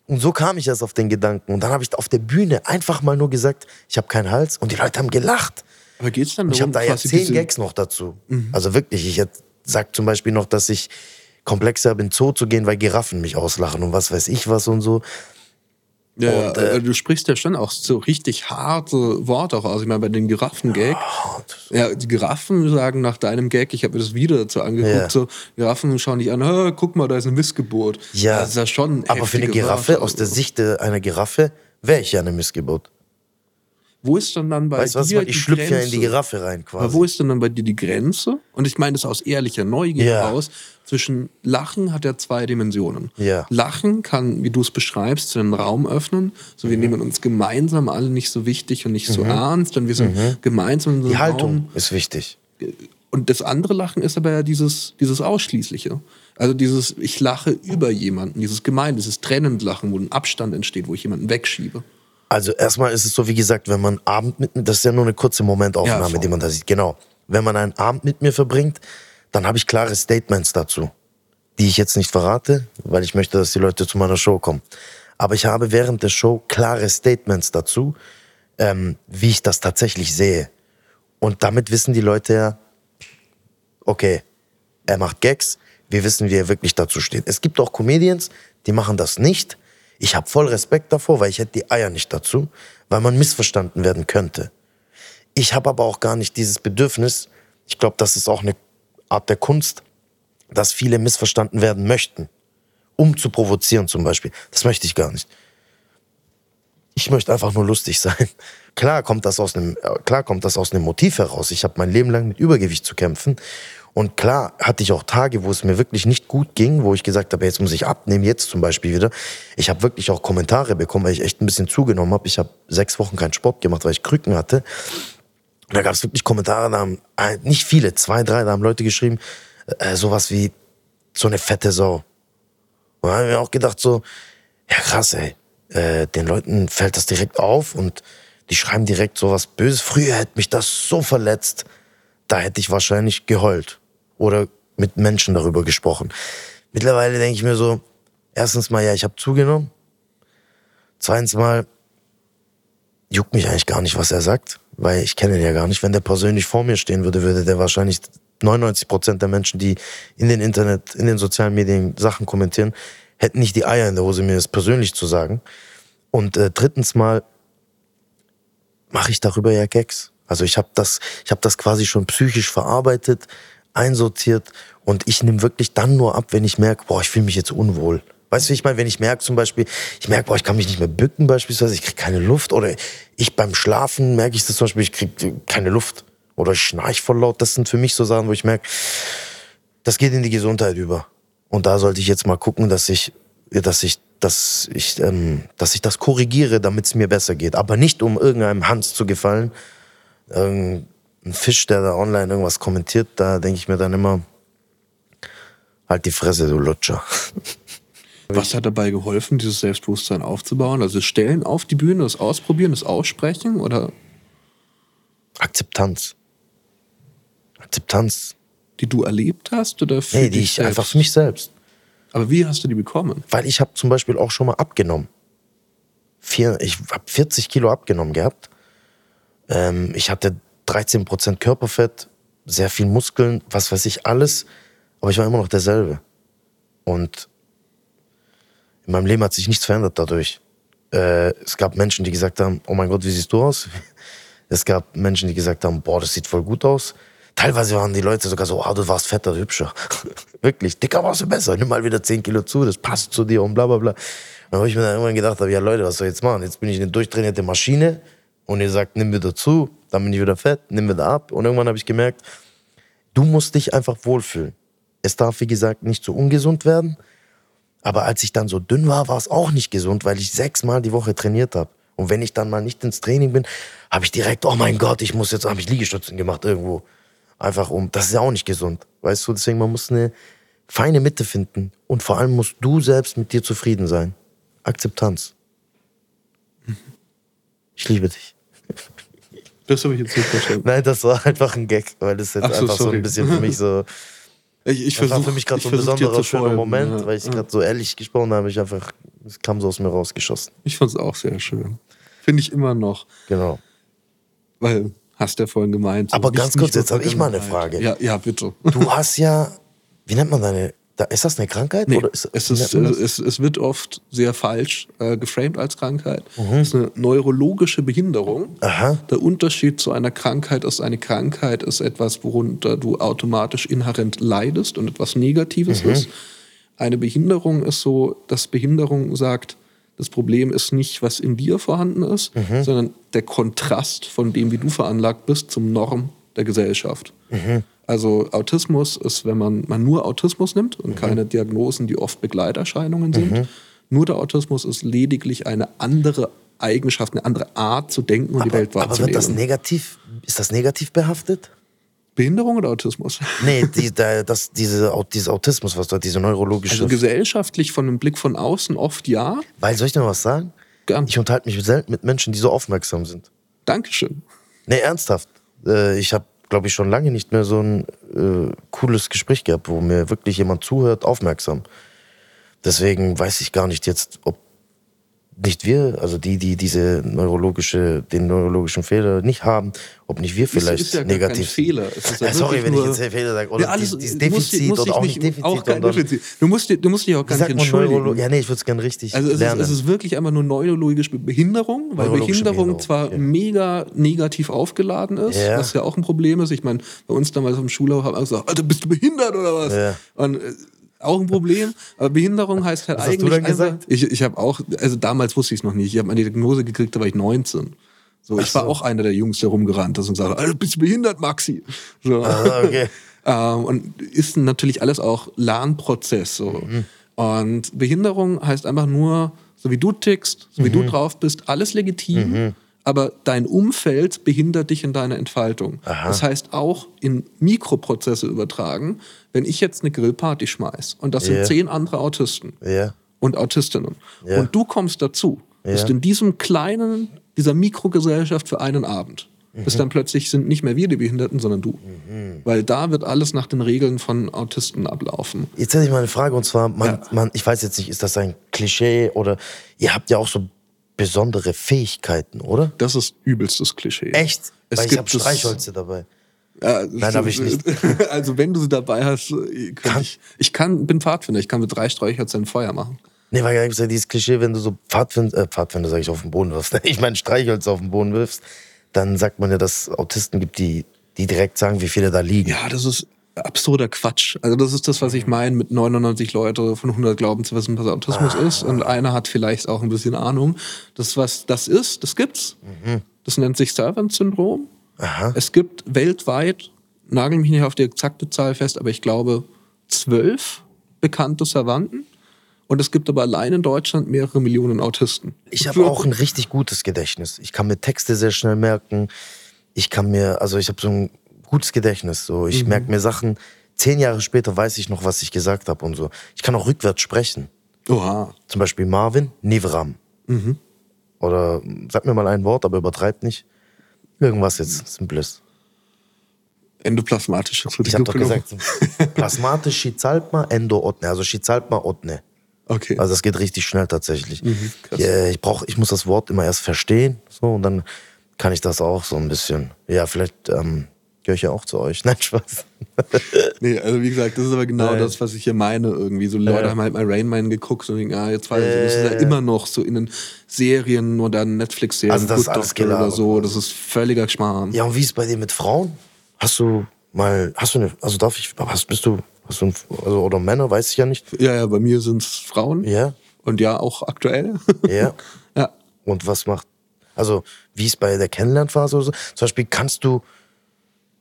Und so kam ich erst auf den Gedanken. Und dann habe ich auf der Bühne einfach mal nur gesagt, ich habe keinen Hals. Und die Leute haben gelacht. Aber geht's dann Und ich habe darum, da ja zehn Gags noch dazu. Also wirklich, ich sag zum Beispiel noch, dass ich komplexer bin, Zoo zu gehen, weil Giraffen mich auslachen und was weiß ich was und so. Ja, Und, äh, du sprichst ja schon auch so richtig harte Worte auch aus. Ich meine, bei den Giraffen-Gag, ja, die Giraffen sagen nach deinem Gag, ich habe mir das wieder dazu angeguckt, Ja. so, Giraffen schauen dich an, "Hä, guck mal, da ist ein Missgeburt. Ja, das ist ja schon aber für eine Giraffe, Worte. aus der Sicht einer Giraffe, wäre ich ja eine Missgeburt. Wo ist denn dann bei Weißt du was? dir Ich die schlüpfe ja in die? Giraffe rein Aber quasi. wo ist denn dann bei dir die Grenze? Und ich meine das aus ehrlicher Neugier Ja. heraus. Zwischen Lachen hat ja zwei Dimensionen. Ja. Lachen kann, wie du es beschreibst, einen Raum öffnen. So, wir Mhm. nehmen uns gemeinsam alle nicht so wichtig und nicht so ernst. Und wir sind gemeinsam in so Mhm. die Haltung Raum. ist wichtig. Und das andere Lachen ist aber ja dieses, dieses Ausschließliche. Also dieses, ich lache über jemanden, dieses Gemein, dieses trennend Lachen, wo ein Abstand entsteht, wo ich jemanden wegschiebe. Also erstmal ist es so, wie gesagt, wenn man Abend mit das ist ja nur eine kurze Ja, Momentaufnahme, voll. die man da sieht. Genau. Wenn man einen Abend mit mir verbringt, dann habe ich klare Statements dazu, die ich jetzt nicht verrate, weil ich möchte, dass die Leute zu meiner Show kommen. Aber ich habe während der Show klare Statements dazu, ähm, wie ich das tatsächlich sehe. Und damit wissen die Leute ja, okay, er macht Gags, wir wissen, wie er wirklich dazu steht. Es gibt auch Comedians, die machen das nicht. Ich habe voll Respekt davor, weil ich hätte die Eier nicht dazu, weil man missverstanden werden könnte. Ich habe aber auch gar nicht dieses Bedürfnis, ich glaube, das ist auch eine Art der Kunst, dass viele missverstanden werden möchten, um zu provozieren zum Beispiel. Das möchte ich gar nicht. Ich möchte einfach nur lustig sein. Klar kommt das aus einem, äh, klar kommt das aus einem Motiv heraus. Ich habe mein Leben lang mit Übergewicht zu kämpfen. Und klar hatte ich auch Tage, wo es mir wirklich nicht gut ging, wo ich gesagt habe, jetzt muss ich abnehmen, jetzt zum Beispiel wieder. Ich habe wirklich auch Kommentare bekommen, weil ich echt ein bisschen zugenommen habe. Ich habe sechs Wochen keinen Sport gemacht, weil ich Krücken hatte. Und da gab es wirklich Kommentare, da haben, äh, nicht viele, zwei, drei, da haben Leute geschrieben, äh, sowas wie so eine fette Sau. Und da habe ich mir auch gedacht so, ja krass, ey, äh, den Leuten fällt das direkt auf und die schreiben direkt sowas Böses. Früher hätte mich das so verletzt, da hätte ich wahrscheinlich geheult oder mit Menschen darüber gesprochen. Mittlerweile denke ich mir so, erstens mal, ja, ich habe zugenommen. Zweitens mal, juckt mich eigentlich gar nicht, was er sagt, weil ich kenne ihn ja gar nicht. Wenn der persönlich vor mir stehen würde, würde der wahrscheinlich 99 Prozent der Menschen, die in den Internet, in den sozialen Medien Sachen kommentieren, hätten nicht die Eier in der Hose, mir das persönlich zu sagen. Und äh, drittens mal mache ich darüber ja Gags. Also ich habe das, ich habe das quasi schon psychisch verarbeitet, einsortiert und ich nehme wirklich dann nur ab, wenn ich merke, boah, ich fühle mich jetzt unwohl. Weißt du, ich meine, wenn ich merke zum Beispiel, ich merke, boah, ich kann mich nicht mehr bücken beispielsweise, ich kriege keine Luft oder ich beim Schlafen merke ich das zum Beispiel, ich kriege keine Luft oder ich schnarch voll laut. Das sind für mich so Sachen, wo ich merke, das geht in die Gesundheit über. Und da sollte ich jetzt mal gucken, dass ich, dass ich, dass ich, ähm, dass ich das korrigiere, damit es mir besser geht. Aber nicht um irgendeinem Hans zu gefallen. Irgendein Fisch, der da online irgendwas kommentiert, da denke ich mir dann immer, halt die Fresse, du Lutscher. Was hat dabei geholfen, dieses Selbstbewusstsein aufzubauen? Also das Stellen auf die Bühne, das Ausprobieren, das Aussprechen oder Akzeptanz. Akzeptanz. Die du erlebt hast oder für Nee, die dich ich selbst? einfach für mich selbst. Aber wie hast du die bekommen? Weil ich habe zum Beispiel auch schon mal abgenommen. Vier, ich habe 40 Kilo abgenommen gehabt. Ähm, ich hatte 13% Körperfett, sehr viel Muskeln, was weiß ich, alles. Aber ich war immer noch derselbe. Und in meinem Leben hat sich nichts verändert dadurch. Äh, es gab Menschen, die gesagt haben, oh mein Gott, wie siehst du aus? Es gab Menschen, die gesagt haben, boah, das sieht voll gut aus. Teilweise waren die Leute sogar so, ah, du warst fetter, hübscher. Wirklich, dicker warst du besser. Nimm mal wieder 10 Kilo zu, das passt zu dir und bla bla bla. Dann habe ich mir dann irgendwann gedacht, ja Leute, was soll ich jetzt machen? Jetzt bin ich eine durchtrainierte Maschine und ihr sagt, nimm wieder zu, dann bin ich wieder fett, nimm wieder ab. Und irgendwann habe ich gemerkt, du musst dich einfach wohlfühlen. Es darf, wie gesagt, nicht so ungesund werden. Aber als ich dann so dünn war, war es auch nicht gesund, weil ich sechsmal die Woche trainiert habe. Und wenn ich dann mal nicht ins Training bin, habe ich direkt, oh mein Gott, ich muss jetzt, habe ich Liegestützen gemacht irgendwo. Einfach um, das ist ja auch nicht gesund. Weißt du, deswegen, man muss eine feine Mitte finden. Und vor allem musst du selbst mit dir zufrieden sein. Akzeptanz. Ich liebe dich. Das habe ich jetzt nicht verstanden. Nein, das war einfach ein Gag, weil das jetzt so, einfach so sorry. ein bisschen für mich so. Ich, ich Das war versuch, für mich gerade so ein versuch besonderer, schöner Moment, ja. weil ich gerade so ehrlich gesprochen habe. Ich einfach, es kam so aus mir rausgeschossen. Ich fand es auch sehr schön. Finde ich immer noch. Genau. Weil, hast du ja vorhin gemeint. so Aber ganz kurz, jetzt habe ich mal eine. Frage. Ja, ja, bitte. Du hast ja, wie nennt man deine, da, ist das eine Krankheit? Nee, oder ist, es, ist, es, es wird oft sehr falsch äh, geframed als Krankheit. Mhm. Es ist eine neurologische Behinderung. Aha. Der Unterschied zu einer Krankheit ist, eine Krankheit ist etwas, worunter du automatisch inhärent leidest und etwas Negatives Mhm. ist. Eine Behinderung ist so, dass Behinderung sagt, das Problem ist nicht, was in dir vorhanden ist, Mhm. sondern der Kontrast von dem, wie du veranlagt bist, zum Norm der Gesellschaft. Mhm. Also Autismus ist, wenn man, man nur Autismus nimmt und keine Diagnosen, die oft Begleiterscheinungen sind. Nur der Autismus ist lediglich eine andere Eigenschaft, eine andere Art zu denken und die Welt aber wird wahrzunehmen. das negativ, ist das negativ behaftet? Behinderung oder Autismus? Nee, die, da, das, diese, dieses Autismus, was du hast, diese neurologische. Also gesellschaftlich von einem Blick von außen oft ja. weil, soll ich dir was sagen? Gern. Ich unterhalte mich selten mit Menschen, die so aufmerksam sind. Dankeschön. Nee, ernsthaft. Äh, ich habe, glaube ich, schon lange nicht mehr so ein äh, cooles Gespräch gehabt, wo mir wirklich jemand zuhört, aufmerksam. Deswegen weiß ich gar nicht jetzt, ob nicht wir, also die, die diese neurologische, den neurologischen Fehler nicht haben, ob nicht wir vielleicht ist ja negativ kein Fehler. Ist ja Ja, sorry, wenn ich jetzt Fehler sage. Oder Ja, alles, dieses Defizit musst oder dich auch nicht Defizit. Auch kein Defizit. Du musst, du musst dich auch gar nicht entschuldigen. Neurolo ja, nee, ich würde es gerne richtig Also es ist, lernen. es ist wirklich einfach nur neurologische Behinderung, weil Behinderung Behinderung, zwar okay. mega negativ aufgeladen ist, was ja auch ein Problem ist. Ich meine, bei uns damals im Schulhof haben wir gesagt, Alter, bist du behindert oder was? Ja. Und äh, auch ein Problem. Aber Behinderung heißt halt Was hast du eigentlich dann gesagt? Ich, ich habe auch, also damals wusste ich es noch nicht. Ich habe meine Diagnose gekriegt, da war ich 19. So, ich war auch einer der Jungs, der rumgerannt ist und gesagt, Alter, bist du behindert, Maxi? So. Ah, okay. Ähm, und ist natürlich alles auch Lernprozess. So. Und Behinderung heißt einfach nur, so wie du tickst, so wie du drauf bist, alles legitim. Aber dein Umfeld behindert dich in deiner Entfaltung. Das heißt auch in Mikroprozesse übertragen, wenn ich jetzt eine Grillparty schmeiß und das Ja. sind zehn andere Autisten Ja. und Autistinnen Ja. und du kommst dazu, bist in diesem kleinen, dieser Mikrogesellschaft für einen Abend. Bis Mhm. dann plötzlich sind nicht mehr wir die Behinderten, sondern du. Weil da wird alles nach den Regeln von Autisten ablaufen. Jetzt hätte ich mal eine Frage und zwar, man, Ja. man, ich weiß jetzt nicht, ist das ein Klischee oder ihr habt ja auch so besondere Fähigkeiten, oder? Das ist übelstes Klischee. Echt? Es Weil ich gibt habe Streichholze dabei. Ja, Nein, hab ich nicht. Also wenn du sie dabei hast, äh, kann ich, ich kann, bin Pfadfinder, ich kann mit drei Streichhölzern Feuer machen. Nee, weil da gibt's ja dieses Klischee, wenn du so Pfadfinder, äh, Pfadfinder sag ich, auf den Boden wirfst, ich meine Streichholz auf den Boden wirfst, dann sagt man ja, dass es Autisten gibt, die, die direkt sagen, wie viele da liegen. Ja, das ist absurder Quatsch. Also das ist das, was ich meine, mit 99 Leute von 100 glauben zu wissen, was Autismus Ah. ist. Und einer hat vielleicht auch ein bisschen Ahnung. Das, was das ist, das gibt's. Das nennt sich Servant-Syndrom. Mhm. Es gibt weltweit, nagel mich nicht auf die exakte Zahl fest, aber ich glaube zwölf bekannte Servanten. Und es gibt aber allein in Deutschland mehrere Millionen Autisten. Ich habe auch ein richtig gutes Gedächtnis. Ich kann mir Texte sehr schnell merken. Ich kann mir, also ich habe so ein gutes Gedächtnis. So, ich Mhm. merke mir Sachen. Zehn Jahre später weiß ich noch, was ich gesagt habe und so. Ich kann auch rückwärts sprechen. Oha. Zum Beispiel Marvin Nivram. Mhm. Oder sag mir mal ein Wort, aber übertreibt nicht. Irgendwas jetzt Simples. Endoplasmatische Ich habe doch gesagt, plasmatisch Schizaltma, Endo-Otne, also Schizaltma-Otne. Okay. Also das geht richtig schnell tatsächlich. Mhm. Ja, ich, brauch, ich muss das Wort immer erst verstehen, so, und dann kann ich das auch so ein bisschen. Ja, vielleicht ähm, gehöre ich ja auch zu euch. Nein, Spaß. Nee, also wie gesagt, das ist aber genau Nein. das, was ich hier meine irgendwie. So Leute Ja. haben halt mal Rain Man geguckt und denken, ah, jetzt weiß ich, das ist ja Äh. immer noch so in den Serien, modernen Netflix-Serien, Also das ist Good Doctor oder so, das ist völliger Schmarrn. Ja, und wie ist bei dir mit Frauen? Hast du mal, hast du eine, also darf ich, hast, bist du, hast du, ein, also, oder Männer, weiß ich ja nicht. Ja, ja, bei mir sind es Frauen. Ja, Und ja, auch aktuell. ja. ja. Und was macht, also wie ist bei der Kennenlernphase oder so? Zum Beispiel kannst du,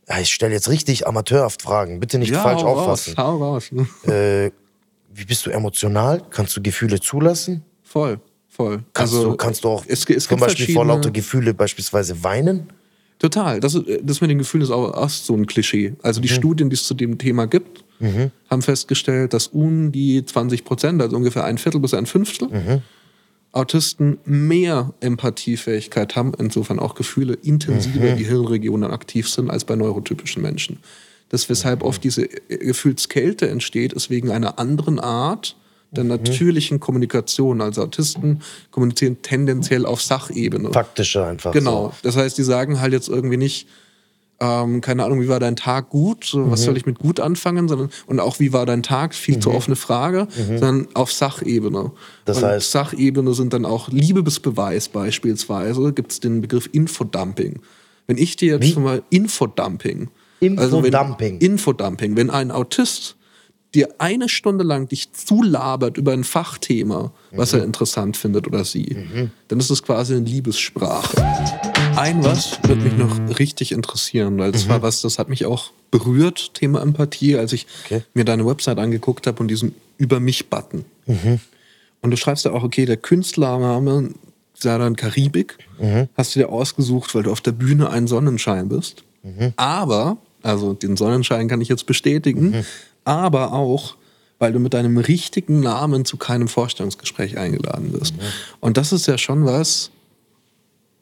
ja, ich stelle jetzt richtig amateurhaft Fragen, bitte nicht ja, falsch hau auffassen. Raus, hau raus. Äh, wie bist du emotional? Kannst du Gefühle zulassen? Voll, voll. Kannst, also, du, kannst du auch es, es zum Beispiel vor lauter Gefühle beispielsweise weinen? Total. Das, ist- das mit den Gefühlen ist auch, auch so ein Klischee. Also Mhm. die Studien, die es zu dem Thema gibt, haben festgestellt, dass um die 20 Prozent, also ungefähr ein Viertel bis ein Fünftel, Mhm. Autisten mehr Empathiefähigkeit haben, insofern auch Gefühle intensiver Mhm. in die Hirnregionen aktiv sind als bei neurotypischen Menschen. Das, weshalb oft diese äh, Gefühlskälte entsteht, ist wegen einer anderen Art der Mhm. natürlichen Kommunikation. Also Autisten kommunizieren tendenziell auf Sachebene. Faktischer einfach. Genau. Das heißt, die sagen halt jetzt irgendwie nicht, ähm, keine Ahnung, wie war dein Tag gut? So, Was soll ich mit gut anfangen? Sondern, und auch, wie war dein Tag? Viel zu offene Frage, sondern auf Sachebene. Das und heißt- Sachebene sind dann auch Liebesbeweis beispielsweise, gibt es den Begriff Infodumping. Wenn ich dir jetzt Wie? schon mal Infodumping. Infodumping. wenn, Infodumping. Wenn ein Autist dir eine Stunde lang dich zulabert über ein Fachthema, was Mhm. er interessant findet oder sie, dann ist es quasi eine Liebessprache. Ein was wird mich noch richtig interessieren, weil das Mhm. war was, das hat mich auch berührt, Thema Empathie, als ich Okay. mir deine Website angeguckt habe und diesen Über mich-Button. Mhm. Und du schreibst ja auch, okay, der Künstlername sei dann Karibik, Mhm. hast du dir ausgesucht, weil du auf der Bühne ein Sonnenschein bist. Mhm. Aber, also den Sonnenschein kann ich jetzt bestätigen, Mhm. aber auch, weil du mit deinem richtigen Namen zu keinem Vorstellungsgespräch eingeladen wirst. Mhm. Und das ist ja schon was,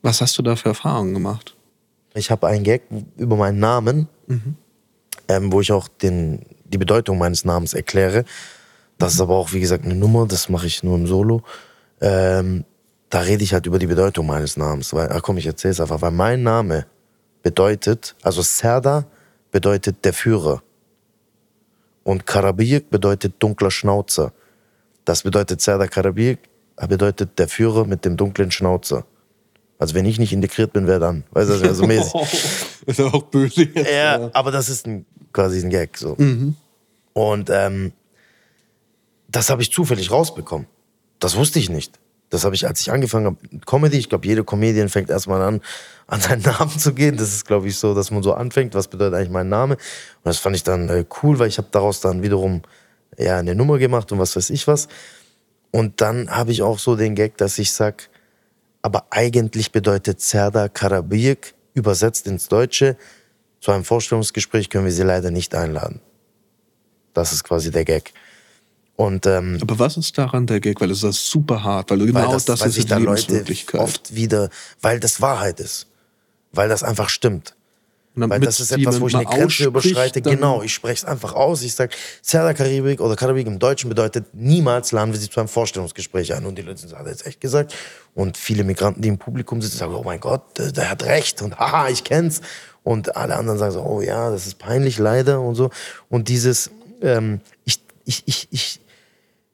was hast du da für Erfahrungen gemacht? Ich habe einen Gag über meinen Namen, Mhm. ähm, wo ich auch den, die Bedeutung meines Namens erkläre. Das ist aber auch, wie gesagt, eine Nummer, das mache ich nur im Solo. Ähm, da rede ich halt über die Bedeutung meines Namens. Weil, ach komm, ich erzähl's einfach, weil mein Name bedeutet, also Serda bedeutet der Führer. Und Karabiyik bedeutet dunkler Schnauzer. Das bedeutet Serda Karabiyik bedeutet der Führer mit dem dunklen Schnauzer. Also wenn ich nicht integriert bin, wer dann? Weißt du, also mäßig. ist ja auch böse jetzt. Ja, aber das ist ein, quasi ein Gag so. Und ähm, das habe ich zufällig rausbekommen. Das wusste ich nicht. Das habe ich, als ich angefangen habe Comedy, ich glaube, jede Comedian fängt erstmal an, an seinen Namen zu gehen. Das ist, glaube ich, so, dass man so anfängt, was bedeutet eigentlich mein Name. Und das fand ich dann äh, cool, weil ich habe daraus dann wiederum ja, eine Nummer gemacht und was weiß ich was. Und dann habe ich auch so den Gag, dass ich sag, aber eigentlich bedeutet Serda Karabiyik übersetzt ins Deutsche, zu einem Vorstellungsgespräch können wir sie leider nicht einladen. Das ist quasi der Gag. Und ähm, Aber was ist daran der Gag? Weil es ist super hart, weil genau weil das, das, weil ist sich die da Leute oft wieder, weil das Wahrheit ist. Weil das einfach stimmt. Weil das ist etwas, wo ich eine Grenze überschreite. Genau, ich spreche es einfach aus. Ich sage, Serda Karibik oder Karibik im Deutschen bedeutet, niemals laden wir sie zu einem Vorstellungsgespräch ein. Und die Leute sagen, hat jetzt echt gesagt. Und viele Migranten, die im Publikum sitzen, sagen, oh mein Gott, der, der hat recht. Und haha, ich kenn's. Und alle anderen sagen so, oh ja, das ist peinlich, leider und so. Und dieses, ähm, ich, ich, ich, ich,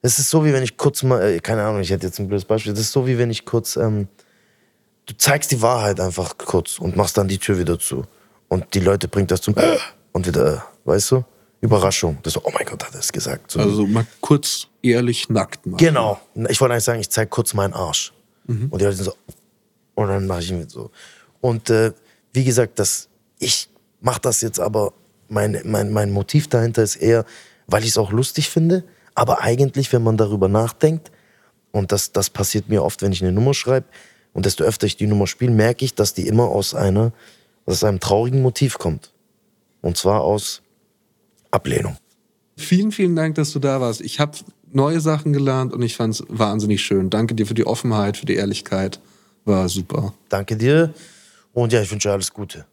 es ist so, wie wenn ich kurz mal, äh, keine Ahnung, ich hätte jetzt ein blödes Beispiel. Das ist so, wie wenn ich kurz, ähm, du zeigst die Wahrheit einfach kurz und machst dann die Tür wieder zu. Und die Leute bringt das zum und wieder, weißt du? Überraschung. Das so, oh mein Gott, hat er es gesagt. So. Also mal kurz ehrlich nackt machen. genau. Ich wollte eigentlich sagen, ich zeig kurz meinen Arsch. Und die Leute sind so, und dann mache ich ihn so. Und äh, wie gesagt, das, ich mache das jetzt aber, mein, mein, mein Motiv dahinter ist eher, weil ich es auch lustig finde, aber eigentlich, wenn man darüber nachdenkt, und das, das passiert mir oft, wenn ich eine Nummer schreibe, und desto öfter ich die Nummer spiele, merke ich, dass die immer aus, einer, aus einem traurigen Motiv kommt. Und zwar aus Ablehnung. Vielen, vielen Dank, dass du da warst. Ich habe neue Sachen gelernt und ich fand es wahnsinnig schön. Danke dir für die Offenheit, für die Ehrlichkeit. War super. Danke dir und ja, ich wünsche dir alles Gute.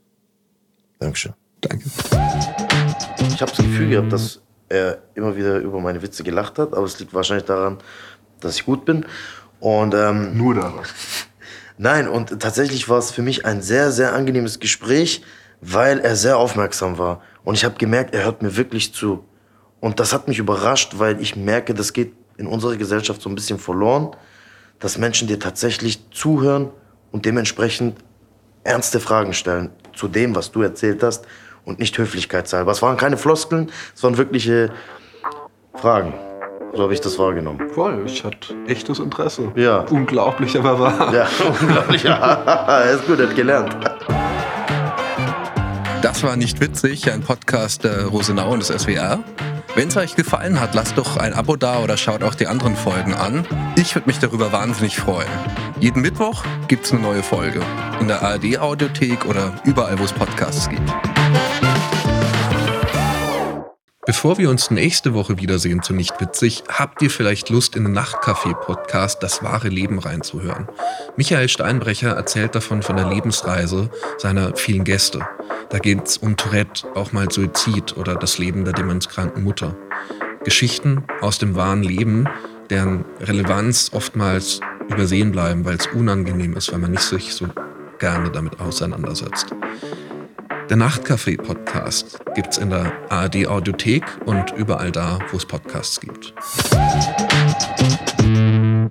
Dankeschön. Danke. Ich habe das Gefühl gehabt, dass er immer wieder über meine Witze gelacht hat, aber es liegt wahrscheinlich daran, dass ich gut bin. Und ähm, Nur daran. Nein, und tatsächlich war es für mich ein sehr, sehr angenehmes Gespräch, weil er sehr aufmerksam war. Und ich habe gemerkt, er hört mir wirklich zu. Und das hat mich überrascht, weil ich merke, das geht in unserer Gesellschaft so ein bisschen verloren, dass Menschen dir tatsächlich zuhören und dementsprechend ernste Fragen stellen zu dem, was du erzählt hast und nicht höflichkeitshalber. Es waren keine Floskeln, es waren wirkliche Fragen. So habe ich das wahrgenommen. Voll, ich hatte echtes Interesse. Ja. Unglaublich, aber wahr. Ja, unglaublich. er ist gut, er hat gelernt. Das war nicht witzig, ein Podcast der Rosenau und des SWR. Wenn es euch gefallen hat, lasst doch ein Abo da oder schaut auch die anderen Folgen an. Ich würde mich darüber wahnsinnig freuen. Jeden Mittwoch gibt es eine neue Folge. In der ARD-Audiothek oder überall, wo es Podcasts gibt. Bevor wir uns nächste Woche wiedersehen zu Nicht Witzig, habt ihr vielleicht Lust, in den Nachtcafé-Podcast Das wahre Leben reinzuhören. Michael Steinbrecher erzählt davon von der Lebensreise seiner vielen Gäste. Da geht es um Tourette, auch mal Suizid oder das Leben der demenzkranken Mutter. Geschichten aus dem wahren Leben, deren Relevanz oftmals übersehen bleiben, weil es unangenehm ist, weil man nicht sich so gerne damit auseinandersetzt. Der Nachtcafé-Podcast gibt es in der ARD-Audiothek und überall da, wo es Podcasts gibt.